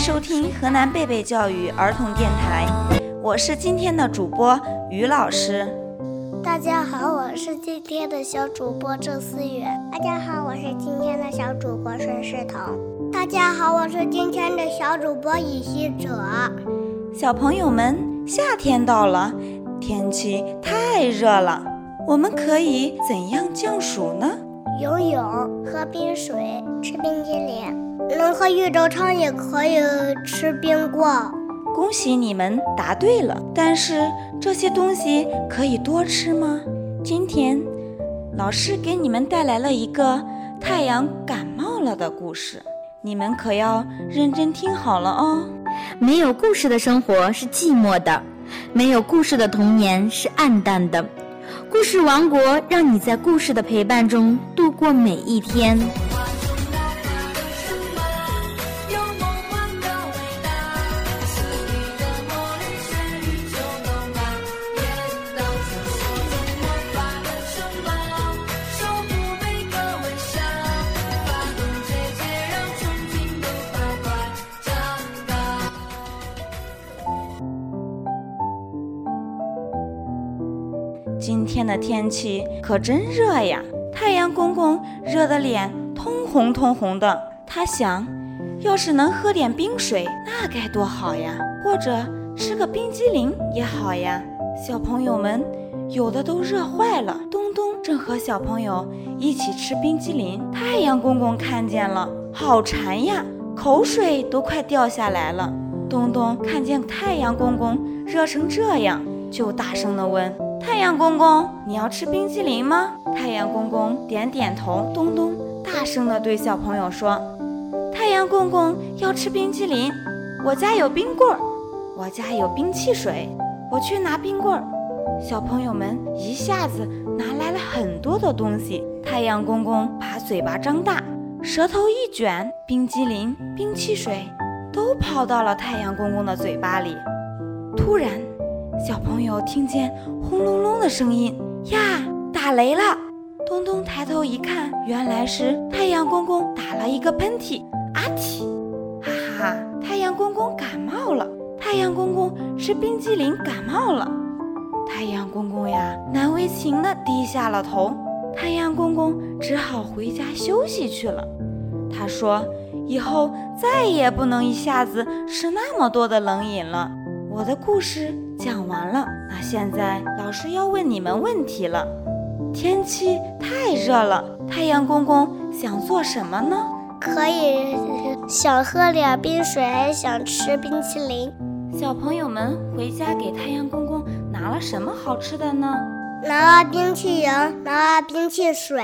收听河南贝贝教育儿童电台，我是今天的主播于老师。大家好，我是今天的小主播郑思远。大家好，我是今天的小主播孙世彤。大家好，我是今天的小主播尹希哲。小朋友们，夏天到了，天气太热了，我们可以怎样降暑呢？游泳、喝冰水、吃冰激凌，能喝绿豆汤也可以吃冰棍。恭喜你们答对了，但是这些东西可以多吃吗？今天老师给你们带来了一个太阳感冒了的故事，你们可要认真听好了哦。没有故事的生活是寂寞的，没有故事的童年是暗淡的。故事王国让你在故事的陪伴中度过每一天。今天的天气可真热呀！太阳公公热得脸通红通红的。他想，要是能喝点冰水，那该多好呀！或者吃个冰激凌也好呀。小朋友们有的都热坏了。东东正和小朋友一起吃冰激凌，太阳公公看见了，好馋呀，口水都快掉下来了。东东看见太阳公公热成这样，就大声地问。太阳公公，你要吃冰激凌吗？太阳公公点点头。咚咚大声地对小朋友说：“太阳公公要吃冰激凌，我家有冰棍儿，我家有冰汽水，我去拿冰棍儿。”小朋友们一下子拿来了很多的东西。太阳公公把嘴巴张大，舌头一卷，冰激凌、冰汽水都跑到了太阳公公的嘴巴里。突然，小朋友听见轰隆隆的声音呀，打雷了！东东抬头一看，原来是太阳公公打了一个喷嚏，阿嚏！哈哈，太阳公公感冒了！太阳公公吃冰激凌感冒了！太阳公公呀，难为情地低下了头。太阳公公只好回家休息去了。他说：“以后再也不能一下子吃那么多的冷饮了。”我的故事讲完了，那现在老师要问你们问题了。天气太热了，太阳公公想做什么呢？可以想喝点冰水，想吃冰淇淋。小朋友们回家给太阳公公拿了什么好吃的呢？拿了冰淇淋，拿了冰汽水，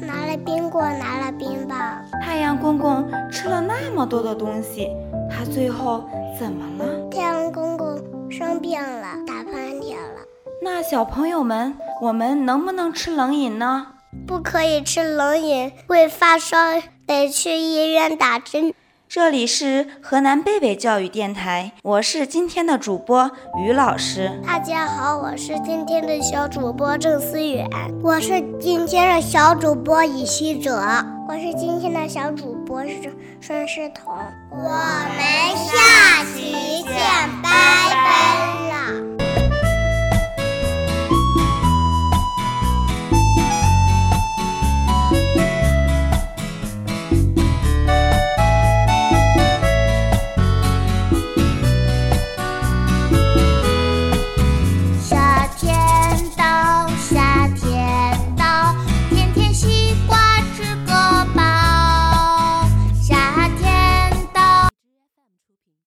拿了冰棍，拿了冰棒。太阳公公吃了那么多的东西，他最后怎么了？太阳公公生病了，打喷嚏了。那小朋友们，我们能不能吃冷饮呢？不可以吃冷饮，会发烧，得去医院打针。这里是河南贝贝教育电台，我是今天的主播于老师。大家好，我是今天的小主播郑思远。我是今天的小主播尹希哲。我是今天的小主播是孙世彤。我们下。